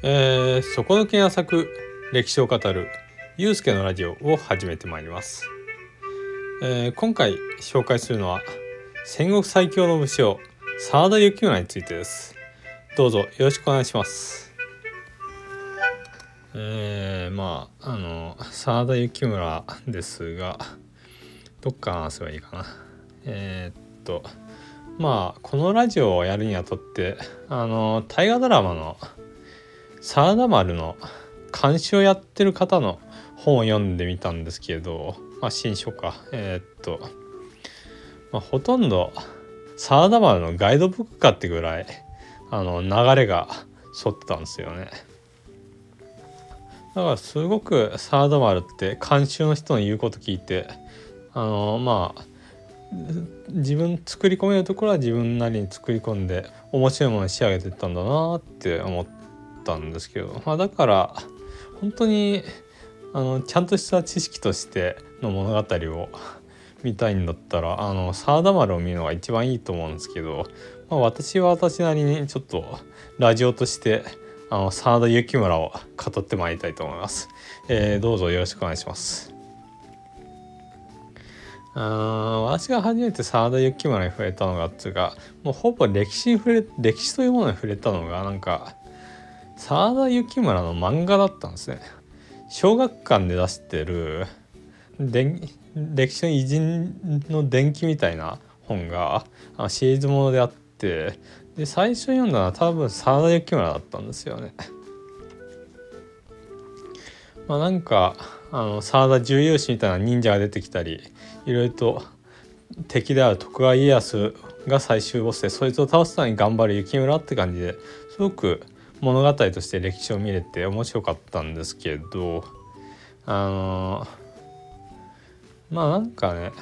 えー、底抜けに浅く歴史を語るゆうすけのラジオを始めてまいります、えー、今回紹介するのは戦国最強の武将沢田幸村についてです。どうぞよろしくお願いします。えー、まああの沢田幸村ですがどっから話せばいいかな。えー、っとまあこのラジオをやるにあたってあの大河ドラマの「真田丸」の監視をやってる方の本を読んでみたんですけど、まあ、新書かえー、っと、まあ、ほとんど真田丸のガイドブックかってぐらいあの流れが沿ってたんですよね。だからすごく真田丸って監修の人の言うこと聞いてあのまあ自分作り込めるところは自分なりに作り込んで面白いものに仕上げてったんだなって思ってたんですけど、まあ、だから本当にあのちゃんとした知識としての物語を見たいんだったらあの沢田丸を見るのが一番いいと思うんですけど、まあ、私は私なりにちょっとラジオとしてあの沢田幸村を語ってまいりたいと思います、えー、どうぞよろしくお願いします。あ私が初めて沢田幸村に触れたのがっていうかもうほぼ歴史に触れ歴史というものに触れたのがなんか沢田幸村の漫画だったんですね。小学館で出してる歴史の偉人の伝記みたいな本がシリーズものであってで最初読んだのは多分沢田幸村だったんですよね。まあなんかあの沢田重勇士みたいな忍者が出てきたりいろいろと敵である徳川家康が最終ボスでそいつを倒すために頑張る幸村って感じですごく物語として歴史を見れて面白かったんですけどあのまあなんかね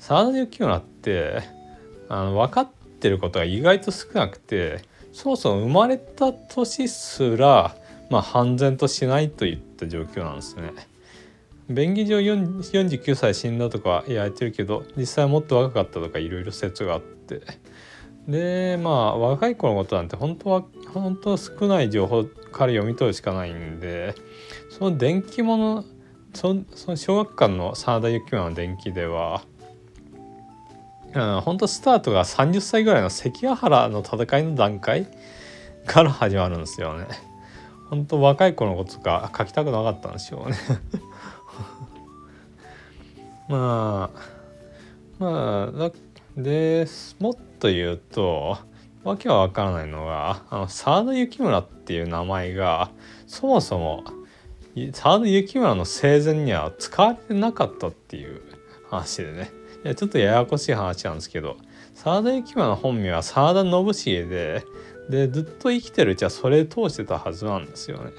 沢田幸村ってあの分かってることが意外と少なくてそもそも生まれた年すら、まあ、半然としないといった状況なんですね。便宜上49歳死んだとか言われてるけど実際はもっと若かったとかいろいろ説があってでまあ若い頃のことなんて本当は本当少ない情報から読み取るしかないんでその電気物そその小学館の真田幸村の電気ではうん本当スタートが30歳ぐらいの関ヶ原の戦いの段階から始まるんですよね。本当若い頃のことか書きたくなかったんでしょうね まあまあでもっと言うとわけは分からないのがあの沢田幸村っていう名前がそもそも沢田幸村の生前には使われてなかったっていう話でねいやちょっとややこしい話なんですけど沢田幸村の本名は沢田信繁ででずっと生きてるうちはそれ通してたはずなんですよね。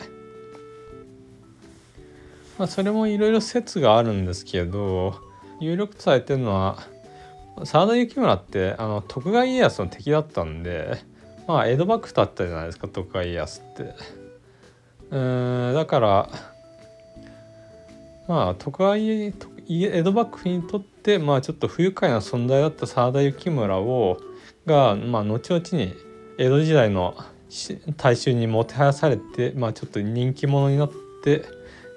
まあ、それもいろいろ説があるんですけど有力とされてるのは沢田幸村ってあの徳川家康の敵だったんでまあ江戸幕府だったじゃないですか徳川家康って。うんだからまあ徳川家江戸幕府にとってまあちょっと不愉快な存在だった沢田幸村をがまあ後々に江戸時代の大衆にもてはやされてまあちょっと人気者になって、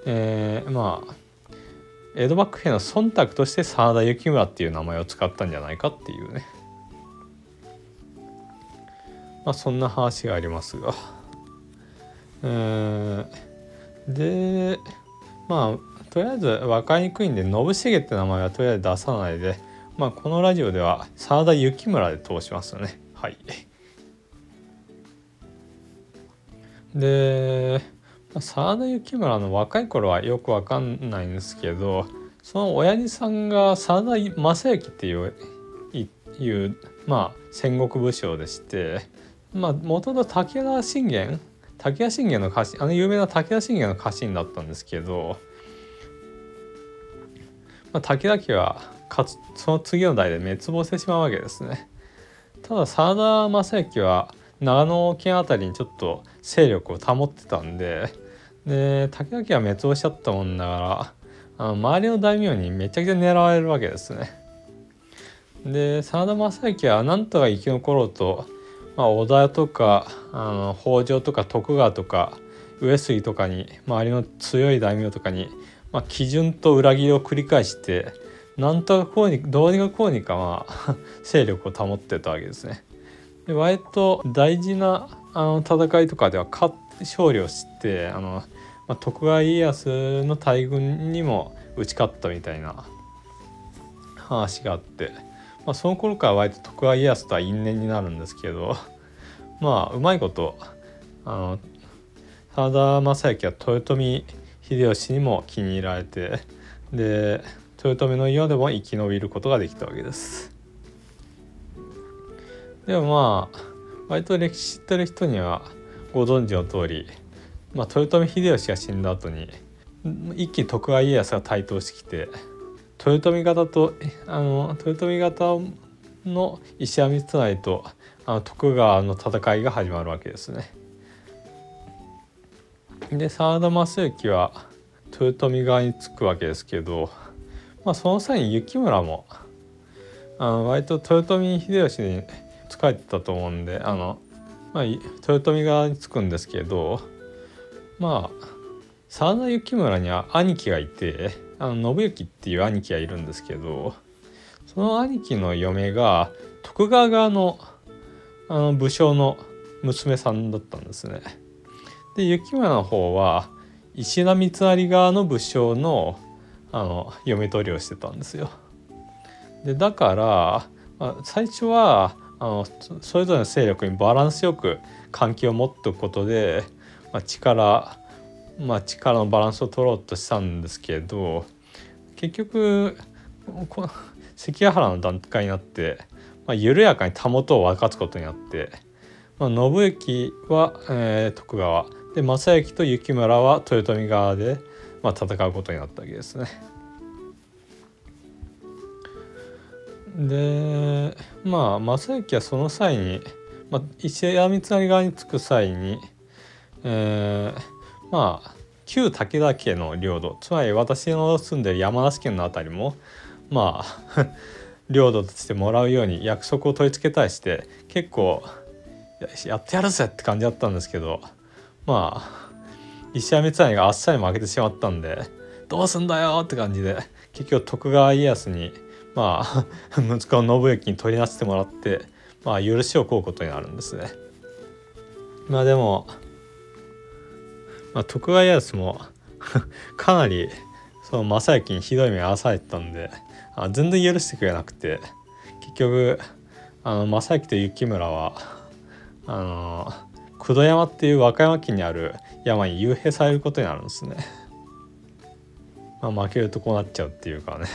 えー、まあ江戸幕府への忖度として真田幸村っていう名前を使ったんじゃないかっていうね。まあそんな話がありますが、えー、でまあとりあえず分かりにくいんで信繁って名前はとりあえず出さないで。まあこのラジオでは真田幸村で通しますよね。はい。で沢田幸村の若い頃はよくわかんないんですけどその親父さんが沢田正幸っていういうまあ戦国武将でしてまあもともと武田信玄武田信玄の家臣あの有名な武田信玄の家臣だったんですけど、まあ、武田家はかつその次の代で滅亡してしまうわけですね。ただ沢田正幸は長野県辺りにちょっと勢力を保ってたんでで竹垣は滅亡しちゃったもんだからあの周りの大名にめちゃくちゃ狙われるわけですね。で真田昌幸はなんとか生き残ろうとまあ、織田とかあの北条とか徳川とか上杉とかに周りの強い大名とかに、まあ、基準と裏切りを繰り返してなんとかこうにどうにかこうにかまあ 勢力を保ってたわけですね。で割と大事なあの戦いとかでは勝勝利をしてあの、まあ、徳川家康の大軍にも打ち勝ったみたいな話があって、まあ、その頃から割と徳川家康とは因縁になるんですけど まあうまいことあの真田正幸は豊臣秀吉にも気に入られてで豊臣の世でも生き延びることができたわけです。でもまあ割と歴史知ってる人にはご存知の通り、まあ、豊臣秀吉が死んだ後に一気に徳川家康が台頭してきて豊臣方とあの豊臣方の石山光成とあの徳川の戦いが始まるわけですね。で真田昌幸は豊臣側につくわけですけど、まあ、その際に幸村もあの割と豊臣秀吉に仕えてたと思うんであの、まあ、豊臣側につくんですけどまあ真田幸村には兄貴がいてあの信行っていう兄貴がいるんですけどその兄貴の嫁が徳川側のあの武将の娘さんだったんですね。で幸村の方は石田三成側の武将のあの嫁取りをしてたんですよ。でだから、まあ、最初はあのそれぞれの勢力にバランスよく関係を持っておくことで、まあ、力まあ、力のバランスを取ろうとしたんですけど結局こ関ヶ原の段階になって、まあ、緩やかにたもとを分かつことになって、まあ、信行は、えー、徳川で正行と幸村は豊臣側で、まあ、戦うことになったわけですね。でまあ正行はその際に、まあ、石屋三成側につく際に、えー、まあ旧武田家の領土つまり私の住んでる山梨県の辺りもまあ 領土としてもらうように約束を取り付けたりして結構やってやるぜって感じだったんですけどまあ石山光成があっさり負けてしまったんでどうすんだよって感じで結局徳川家康にまあ 息子の信行に取りなしてもらってまあ許しを請うことになるんですね。まあでもまあ、徳川家康も かなりその正行にひどい目を遭わされてたんであ全然許してくれなくて結局あの正行と幸村はあの九度山っていう和歌山県にある山に幽閉されることになるんですね。まあ、負けるとこうなっちゃうっていうかね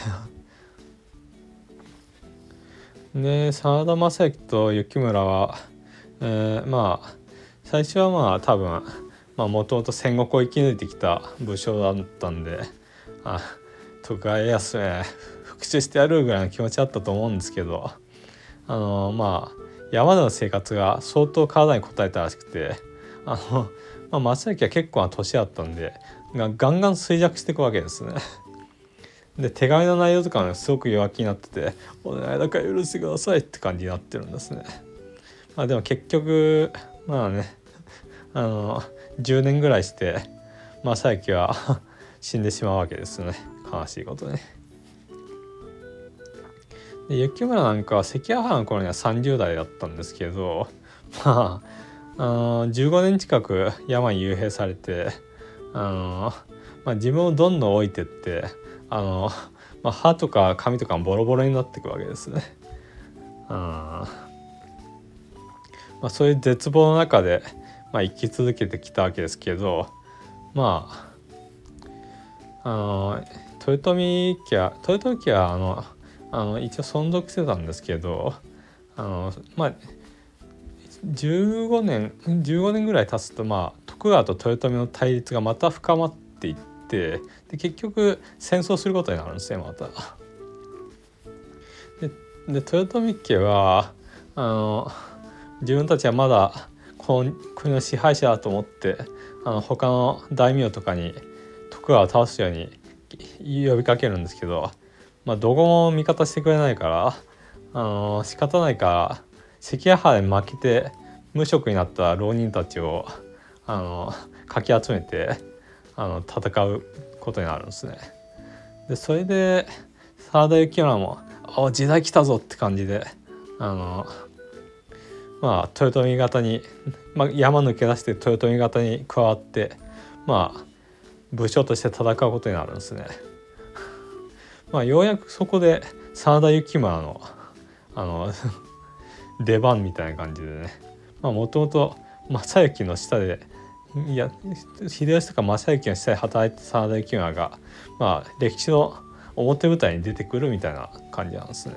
で真田正幸と幸村は、えー、まあ最初はまあ多分もともと戦国を生き抜いてきた武将だったんであ徳川家康へ復讐してやるぐらいの気持ちあったと思うんですけどあのまあ山での生活が相当体に応えたらしくてあの、まあ、松崎は結構な年あったんでがガンガン衰弱していくわけですね。で手紙の内容とかもすごく弱気になってて「お願いだから許してください」って感じになってるんですね。まあでも結局まあねあの10年ぐらいして正行は 死んでしまうわけですね悲しいことね。で雪村なんかは関ヶ原の頃には30代だったんですけどまああの15年近く山に幽閉されてあの、まあ、自分をどんどん置いてってあの、まあ、歯とか髪とかボロボロになっていくわけですね。あまあ、そういう絶望の中でまあ、生き続けてきたわけですけどまああの豊臣家豊臣家はあのあの一応存続してたんですけどあのまあ15年15年ぐらい経つとまあ徳川と豊臣の対立がまた深まっていってで結局戦争することになるんですねまた。で豊臣家はあの自分たちはまだこの国の支配者だと思ってあの他の大名とかに徳川を倒すように呼びかけるんですけど、まあ、どこも味方してくれないからあの仕方ないから関ヶ原で負けて無職になった浪人たちをあのかき集めてあの戦うことになるんですね。でそれで沢田幸村も「お時代来たぞ」って感じであのまあ豊臣方に、まあ、山抜け出して豊臣方に加わってまあ武将として戦うことになるんですね。まあようやくそこで沢田幸村のあの 出番みたいな感じでねもともと正行の下でいや秀吉とか正行の下で働いてた沢田幸村がまあ歴史の表舞台に出てくるみたいな感じなんですね。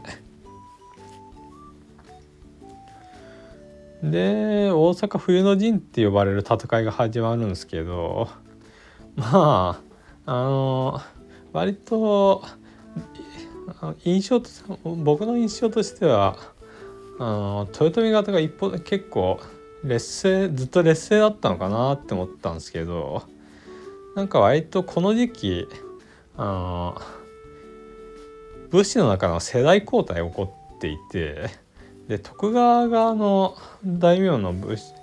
で大阪冬の陣って呼ばれる戦いが始まるんですけどまああの割と印象と僕の印象としてはあの豊臣方が一方結構劣勢ずっと劣勢だったのかなって思ったんですけどなんか割とこの時期あの武士の中の世代交代起こっていてで徳川側の大名の武士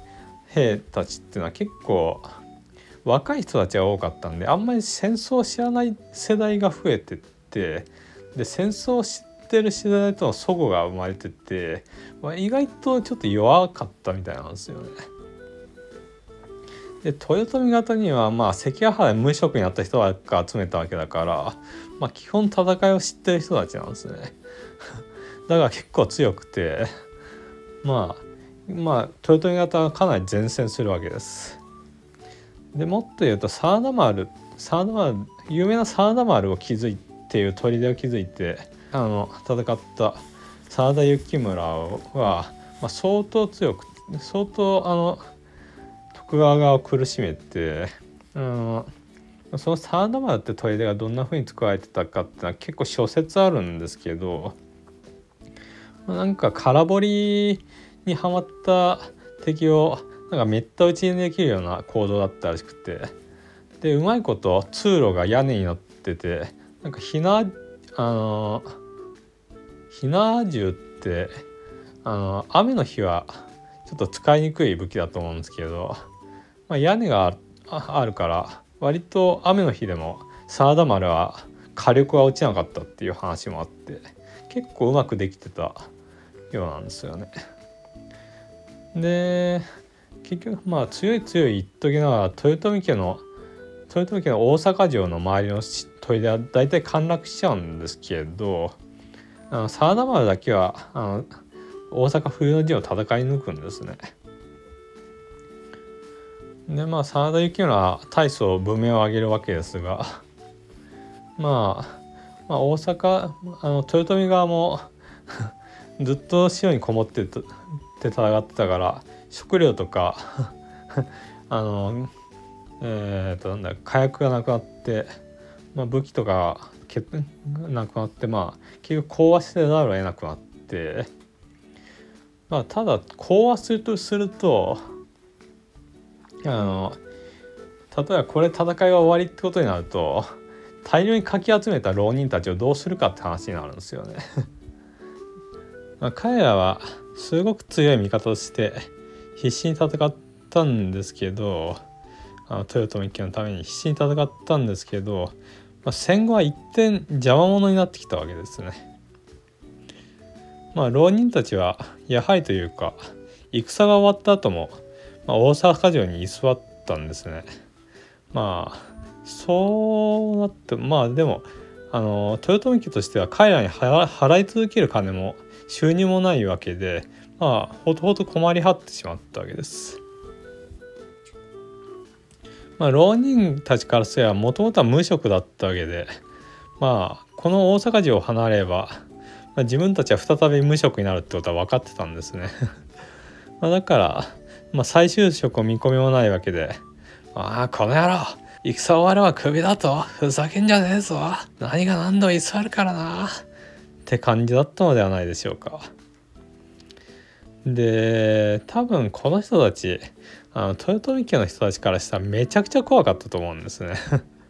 兵たちっていうのは結構若い人たちが多かったんであんまり戦争を知らない世代が増えてってで戦争を知ってる世代との齟齬が生まれてて、まあ、意外とちょっと弱かったみたいなんですよね。で豊臣方にはまあ関ヶ原無職になった人が集めたわけだから、まあ、基本戦いを知ってる人たちなんですね。だから結構強くてまあまあ豊臣方はかなり善戦するわけです。でもっと言うと真田丸真田丸有名な真田丸を築いていう砦を築いてあの戦った真田幸村は、まあ、相当強く相当あの徳川側を苦しめて、うん、その真田丸って砦がどんな風に作られてたかってのは結構諸説あるんですけどなんか空堀にはまった敵をなんかめった打ちにできるような行動だったらしくてでうまいこと通路が屋根になっててなんかひなあのひな銃ってあの雨の日はちょっと使いにくい武器だと思うんですけど、まあ、屋根があるから割と雨の日でも真田丸は火力は落ちなかったっていう話もあって結構うまくできてたようなんですよね。で結局まあ強い強い言っときながら豊臣家の豊臣家の大阪城の周りの砦は大体陥落しちゃうんですけどあの真田丸だけはあの大阪冬の陣を戦い抜くんですね。でまあ真田幸村は大層文明を上げるわけですが、まあ、まあ大阪あの豊臣側も ずっと塩にこもってて戦ってたから食料とか あのえー、となんだ火薬がなくなって、まあ、武器とか結なくなってまあ結局講和してざるを得なくなって。まあただ講和するとするとあの例えばこれ戦いが終わりってことになると大量にかき集めた浪人たちをどうするかって話になるんですよね。まあ彼らはすごく強い味方として必死に戦ったんですけどあの豊臣家のために必死に戦ったんですけど、まあ、戦後は一転邪魔者になってきたわけですね。まあ浪人たちはやはりというか戦が終わった後も、まあ、大阪城に居座ったんですね。まあそうなってまあでもあの豊臣家としては彼らに払い続ける金も収入もないわけでまあほとほと困り果ってしまったわけです。まあ、浪人たちからすればもともとは無職だったわけでまあこの大阪城を離れれば、まあ、自分たちは再び無職になるってことは分かってたんですね。まだから、まあ、再就職を見込みもないわけで「ああこの野郎戦終わればクビだとふざけんじゃねえぞ。何が何度も居座るからな」って感じだったのではないでしょうか。で多分この人たちあの豊臣家の人たちからしたらめちゃくちゃ怖かったと思うんですね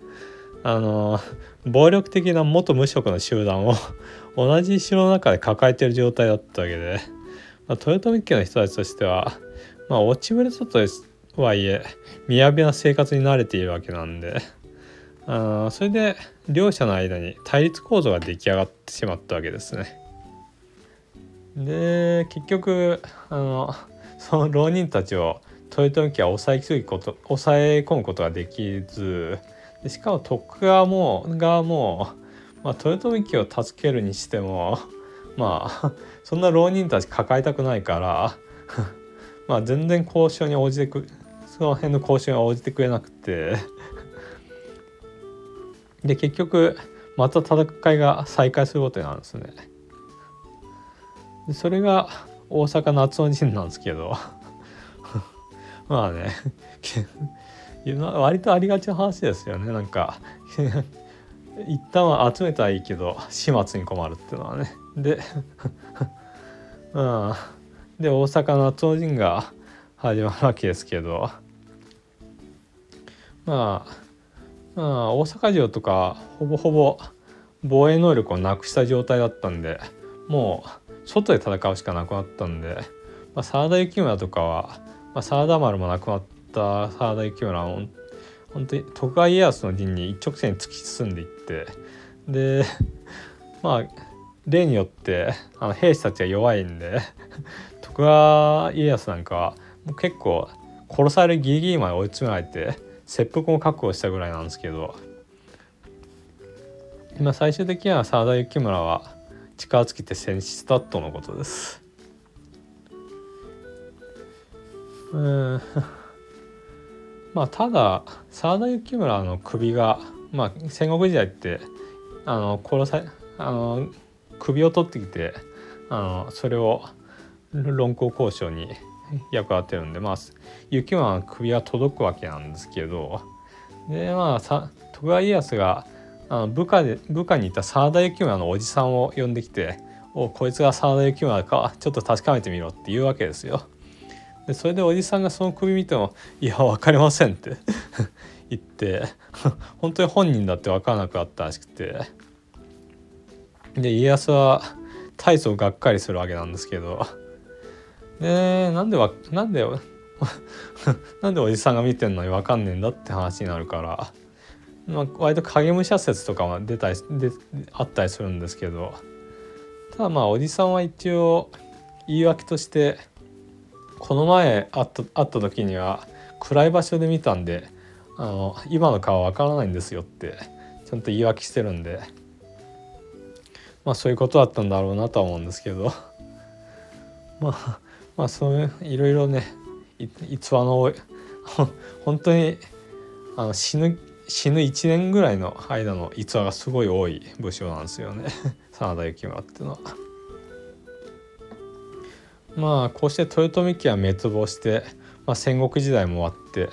あの暴力的な元無職の集団を 同じ城の中で抱えてる状態だったわけで、まあ、豊臣家の人たちとしてはまあ落ちぶれたとはいえ雅な生活に慣れているわけなんであそれで両者の間に対立構造が出来上がってしまったわけですね。で結局あのその浪人たちを豊臣家は抑えきること抑え込むことができずでしかも徳川も側も、まあ、豊臣家を助けるにしてもまあそんな浪人たち抱えたくないからまあ全然交渉に応じてくその辺の交渉に応じてくれなくてで結局また戦いが再開することになるんですね。でそれが大阪夏の陣なんですけどまあね。割とありがちな話ですよね。なんか 一旦は集めたらいいけど始末に困るっていうのはね。でうんで大阪夏の陣が始まるわけですけど。まあまあ大阪城とかほぼほぼ防衛能力をなくした状態だったんでもう外で戦うしかなくなったんで、まあ、真田幸村とかは、まあ、真田丸もなくなった真田幸村は本当に徳川家康の陣に一直線に突き進んでいってで まあ例によってあの兵士たちが弱いんで徳川家康なんかはもう結構殺されるギリギリまで追い詰められて切腹も確保したぐらいなんですけど、まあ、最終的には沢田幸村は力尽きて戦死したとのことです。うん まあただ沢田幸村の首が、まあ、戦国時代ってあの殺さあの首を取ってきてあのそれを論考交渉に役立てるんでまあ雪は首は届くわけなんですけどでまあさ徳川家康があの部下で部下にいた沢田幸村のおじさんを呼んできて「おこいつが沢田幸村かちょっと確かめてみろ」って言うわけですよ。でそれでおじさんがその首見ても「いや分かりません」って 言って本当に本人だって分からなくなったらしくて。で家康は大層がっかりするわけなんですけど。でなんでわなんで なんでおじさんが見てんのに分かんねえんだって話になるから、まあ、割と影武者説とかは出たりであったりするんですけど。ただまあおじさんは一応言い訳としてこの前会った会った時には暗い場所で見たんであの今の顔わからないんですよってちゃんと言い訳してるんでまあそういうことだったんだろうなとは思うんですけど まあまあそういういろいろね逸話の 本当にあの死ぬ死ぬ1年ぐらいの間の逸話がすごい多い武将なんですよね 真田幸村っていうのは。まあこうして豊臣家は滅亡して、まあ、戦国時代も終わって、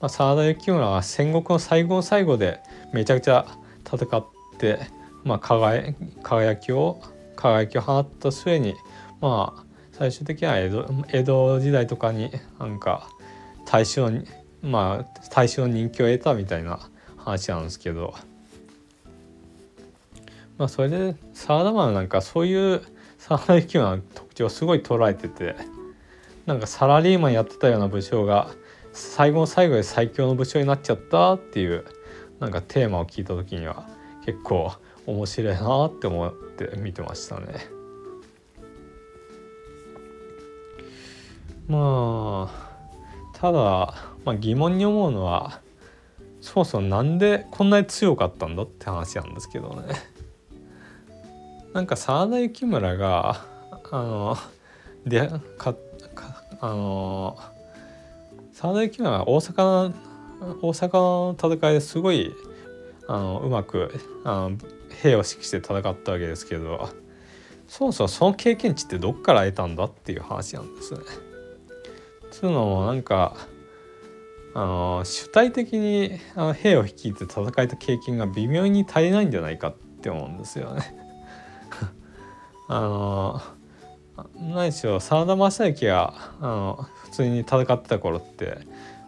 まあ、真田幸村は戦国の最後の最後でめちゃくちゃ戦って、まあ、輝輝きを輝きを放った末にまあ最終的には江戸江戸時代とかになんか大正にまあ大正の人気を得たみたいな話なんですけどまあそれで沢田丸なんかそういう沢田幸の特徴をすごい捉えててなんかサラリーマンやってたような武将が最後の最後で最強の武将になっちゃったっていうなんかテーマを聞いた時には結構面白いなって思って見てましたね。まあただ、まあ、疑問に思うのはそもそもなんでこんなに強かったんだって話なんですけどね。なんか真田幸村があのでかかあの真田幸村が大阪の大阪の戦いですごいあのうまくあの兵を指揮して戦ったわけですけどそもそもその経験値ってどっから得たんだっていう話なんですね。そういうのもなんかあの主体的にあの兵を率いて戦えた経験が微妙に足りないんじゃないかって思うんですよね。あの何しろ真田正幸があの普通に戦ってた頃って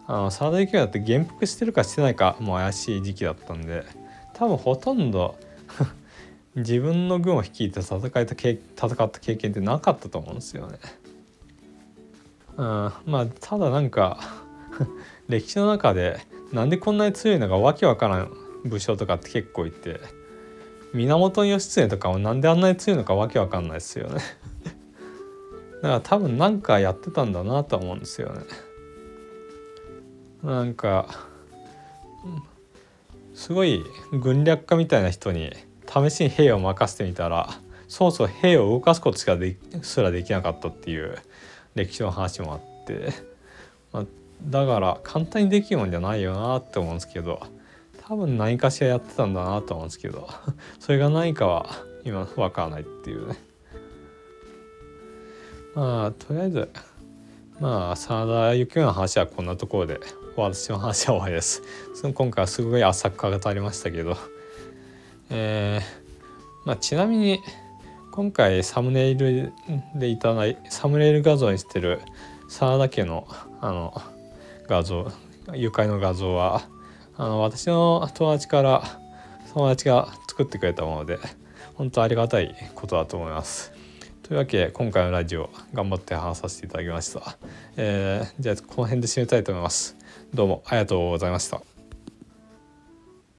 あの真田幸だって元服してるかしてないかも怪しい時期だったんで多分ほとんど 自分の軍を率いて戦えた戦った経験ってなかったと思うんですよね。うん、まあただなんか 歴史の中でなんでこんなに強いのかわけわからん武将とかって結構いて源義経とかもなんであんなに強いのかわけわかんないですよね。だから多分なんかやってたんだなと思うんですよね。なんかすごい軍略家みたいな人に試しに兵を任せてみたらそうそう兵を動かすことしかですらできなかったっていう歴史の話もあって、まあ、だから簡単にできるもんじゃないよなって思うんですけど。多分何かしらやってたんだなと思うんですけど それが何かは今分からないっていうね。まあとりあえずまあ真田幸村の話はこんなところで私の話は終わりです。そ の今回はすごい浅く語りましたけど。えー、まあちなみに今回サムネイルでいただいサムネイル画像にしてる真田家のあの画像愉快の画像はあの私の友達から友達が作ってくれたもので本当ありがたいことだと思います。というわけで今回のラジオ頑張って話させていただきました。えー、じゃあこの辺で締めたいと思います。どうもありがとうございました。